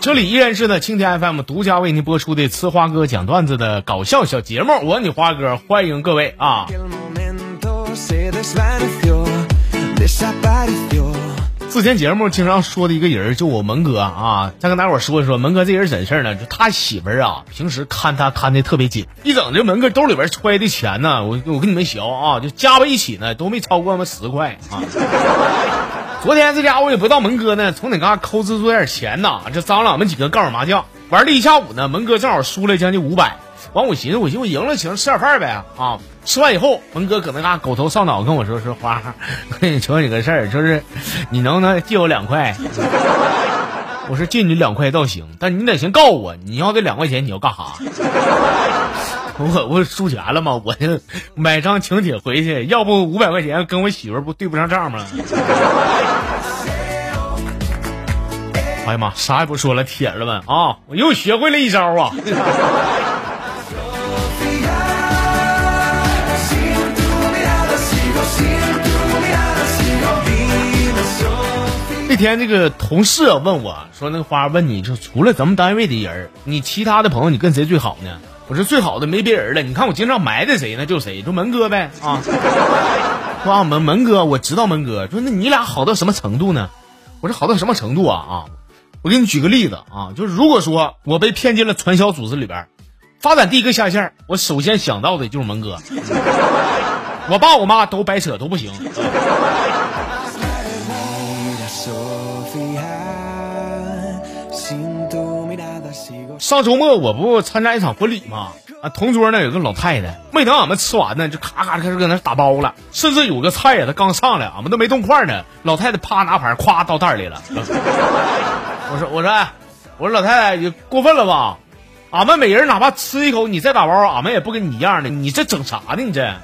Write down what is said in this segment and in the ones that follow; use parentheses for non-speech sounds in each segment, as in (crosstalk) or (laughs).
这里依然是呢，青天 FM 独家为您播出的呲花哥讲段子的搞笑小节目，我你花哥，欢迎各位啊！之前节目经常说的一个人就我门哥啊，再跟大伙说一说，门哥这人怎事呢？就他媳妇儿啊，平时看他看的特别紧，一整这门哥兜里边揣的钱呢，我我跟你们学啊，就加在一起呢都没超过那么十块啊。昨天这家伙也不知道门哥呢从哪嘎抠出点钱呐，这张了俺们几个高手麻将，玩了一下午呢，门哥正好输了将近五百。完我寻思，我寻思我赢了，请吃点饭呗啊！吃完以后，门哥搁那嘎狗头上脑跟我说说花，我跟你求你个事儿，就是你能不能借我两块？我说借你两块倒行，但你得先告诉我，你要这两块钱你要干啥？(laughs) 我我输钱了吗？我这买张请帖回去，要不五百块钱跟我媳妇不对不上账吗？(laughs) 哎呀妈，啥也不说了，铁子们啊，我又学会了一招啊！那天这个同事问我说：“那个花问你，就除了咱们单位的人，你其他的朋友你跟谁最好呢？”我说：“最好的没别人了，你看我经常埋汰谁呢？就谁，就门哥呗啊！(laughs) 说门门哥，我知道门哥。说那你俩好到什么程度呢？我说好到什么程度啊啊！我给你举个例子啊，就是如果说我被骗进了传销组织里边，发展第一个下线，我首先想到的就是门哥。(laughs) 我爸我妈都白扯都不行。”上周末我不参加一场婚礼吗？啊，同桌呢有个老太太，没等俺们吃完呢，就咔咔开始搁那打包了，甚至有个菜呀，他刚上来，俺们都没动筷呢，老太太啪拿盘咵倒袋里了。(laughs) 我说我说我说老太太你过分了吧？俺们每人哪怕吃一口，你再打包，俺们也不跟你一样的，你这整啥呢？你这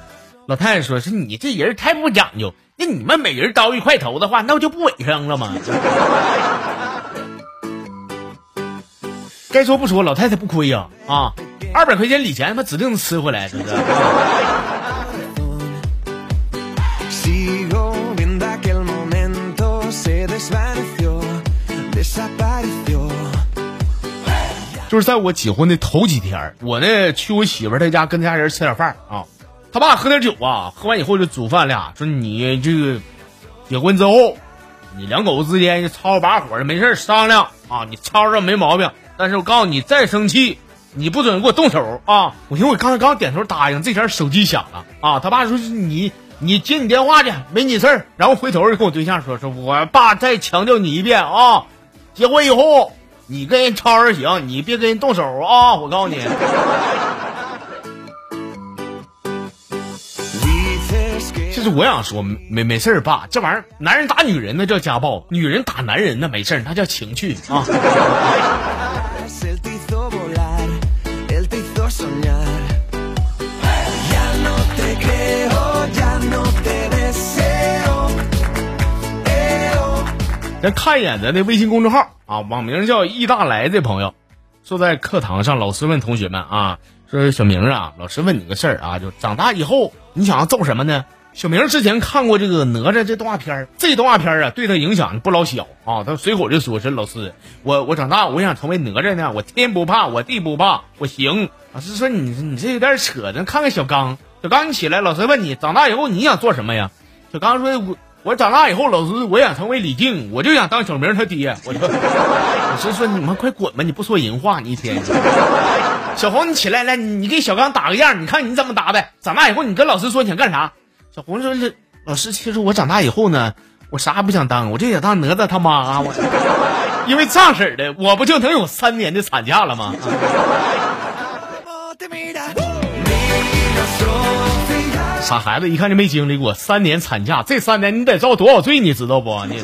老太太说是你这人太不讲究，那你们每人倒一块头的话，那不就不卫生了吗？(laughs) 该说不说，老太太不亏呀啊！二百块钱礼钱，他妈指定能吃回来，是不是？就是在我结婚的头几天，我呢去我媳妇她家跟家人吃点饭啊，他爸喝点酒啊，喝完以后就煮饭俩，说你这个结婚之后，你两口子之间就吵吵把火的，没事商量啊，你吵吵没毛病。但是我告诉你，再生气，你不准给我动手啊！我寻思我刚才刚点头答应，这前手机响了啊！他爸说是你，你接你电话去，没你事儿。然后回头就跟我对象说，说我爸再强调你一遍啊，结婚以后你跟人吵吵行，你别跟人动手啊！我告诉你。(laughs) 其实我想说，没没事儿爸，这玩意儿男人打女人那叫家暴，女人打男人那没事儿那叫情趣啊。(laughs) 咱看一眼咱的微信公众号啊，网名叫易大来的朋友，坐在课堂上，老师问同学们啊，说小明啊，老师问你个事儿啊，就长大以后你想要做什么呢？小明之前看过这个哪吒这动画片这动画片啊对他影响不老小啊，他随口就说是老师，我我长大我想成为哪吒呢，我天不怕我地不怕我行。老师说你你这有点扯，咱看看小刚，小刚你起来，老师问你长大以后你想做什么呀？小刚说我。我长大以后，老师我想成为李靖，我就想当小明他爹。我说，(laughs) 老师说你们快滚吧，你不说人话，你一天。小红，你起来来，你给小刚打个样，你看你怎么打扮。长大以后，你跟老师说你想干啥？小红说是老师，其实我长大以后呢，我啥也不想当，我就想当哪吒他妈。我 (laughs) 因为这样式的，我不就能有三年的产假了吗？傻孩子，一看就没经历过三年产假，这三年你得遭多少罪，你知道不？你。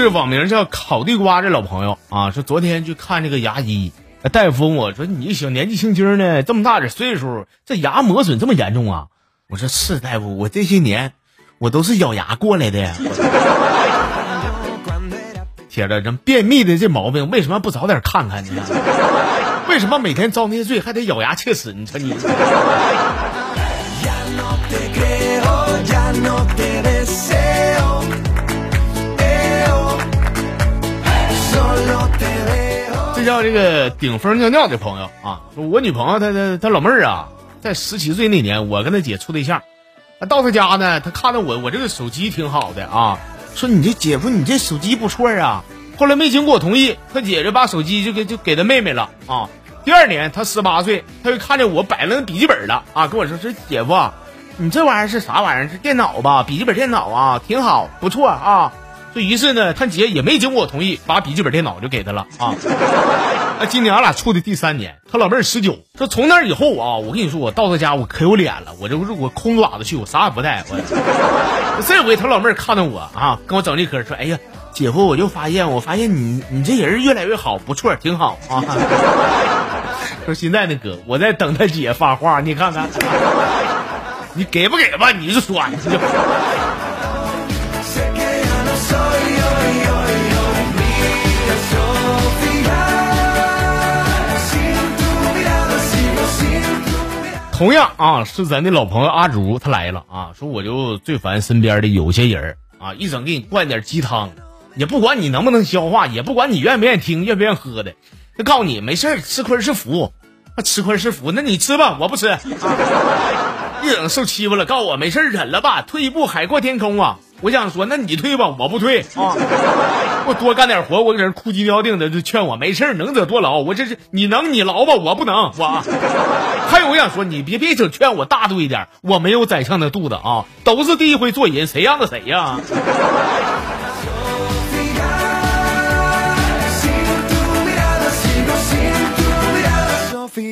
是网名叫烤地瓜这老朋友啊，说昨天去看这个牙医，大夫问我说：“你小年纪轻轻的，这么大点岁数，这牙磨损这么严重啊？”我说是大夫，我这些年我都是咬牙过来的。铁子，这便秘的这毛病为什么不早点看看呢？为什么每天遭那些罪还得咬牙切齿？你说你。这叫这个顶风尿尿的朋友啊，说我女朋友她她她老妹儿啊，在十七岁那年，我跟她姐处对象，到她家呢，她看到我我这个手机挺好的啊，说你这姐夫你这手机不错啊。后来没经过我同意，她姐就把手机就给就给她妹妹了啊。第二年她十八岁，她就看见我摆了笔记本了啊，跟我说说姐夫，你这玩意儿是啥玩意儿？是电脑吧？笔记本电脑啊，挺好，不错啊。所以于是呢，他姐也没经过我同意，把笔记本电脑就给他了啊。那今年俺俩处的第三年，他老妹儿十九。说从那以后啊，我跟你说，我到他家我可有脸了，我这不是我空爪子去，我啥也不带。我这回他老妹儿看到我啊，跟我整这嗑，说：“哎呀，姐夫，我就发现，我发现你你这人越来越好，不错，挺好啊。(laughs) ”说现在呢，哥，我在等他姐发话，你看看，(laughs) 你给不给吧？你就说。同样啊，是咱的老朋友阿竹，他来了啊，说我就最烦身边的有些人啊，一整给你灌点鸡汤，也不管你能不能消化，也不管你愿不愿意听，愿不愿意喝的，他告诉你没事吃亏是福，吃亏是福，那你吃吧，我不吃。(laughs) 一整受欺负了，告诉我没事忍了吧，退一步海阔天空啊。我想说，那你退吧，我不退啊！我多干点活，我搁这哭鸡尿腚的，就劝我没事能者多劳。我这是你能你劳吧，我不能。我还有我想说，你别别整劝我大度一点，我没有宰相的肚子啊，都是第一回做人，谁让着谁呀？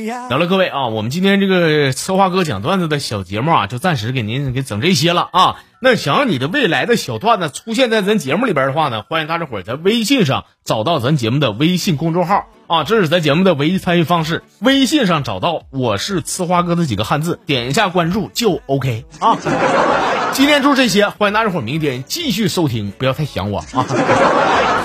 得了，各位啊，我们今天这个策划哥讲段子的小节目啊，就暂时给您给整这些了啊。那想要你的未来的小段子出现在咱节目里边的话呢，欢迎大家伙在微信上找到咱节目的微信公众号啊，这是咱节目的唯一参与方式。微信上找到我是呲花哥的几个汉字，点一下关注就 OK 啊。今天就这些，欢迎大家伙明天继续收听，不要太想我啊。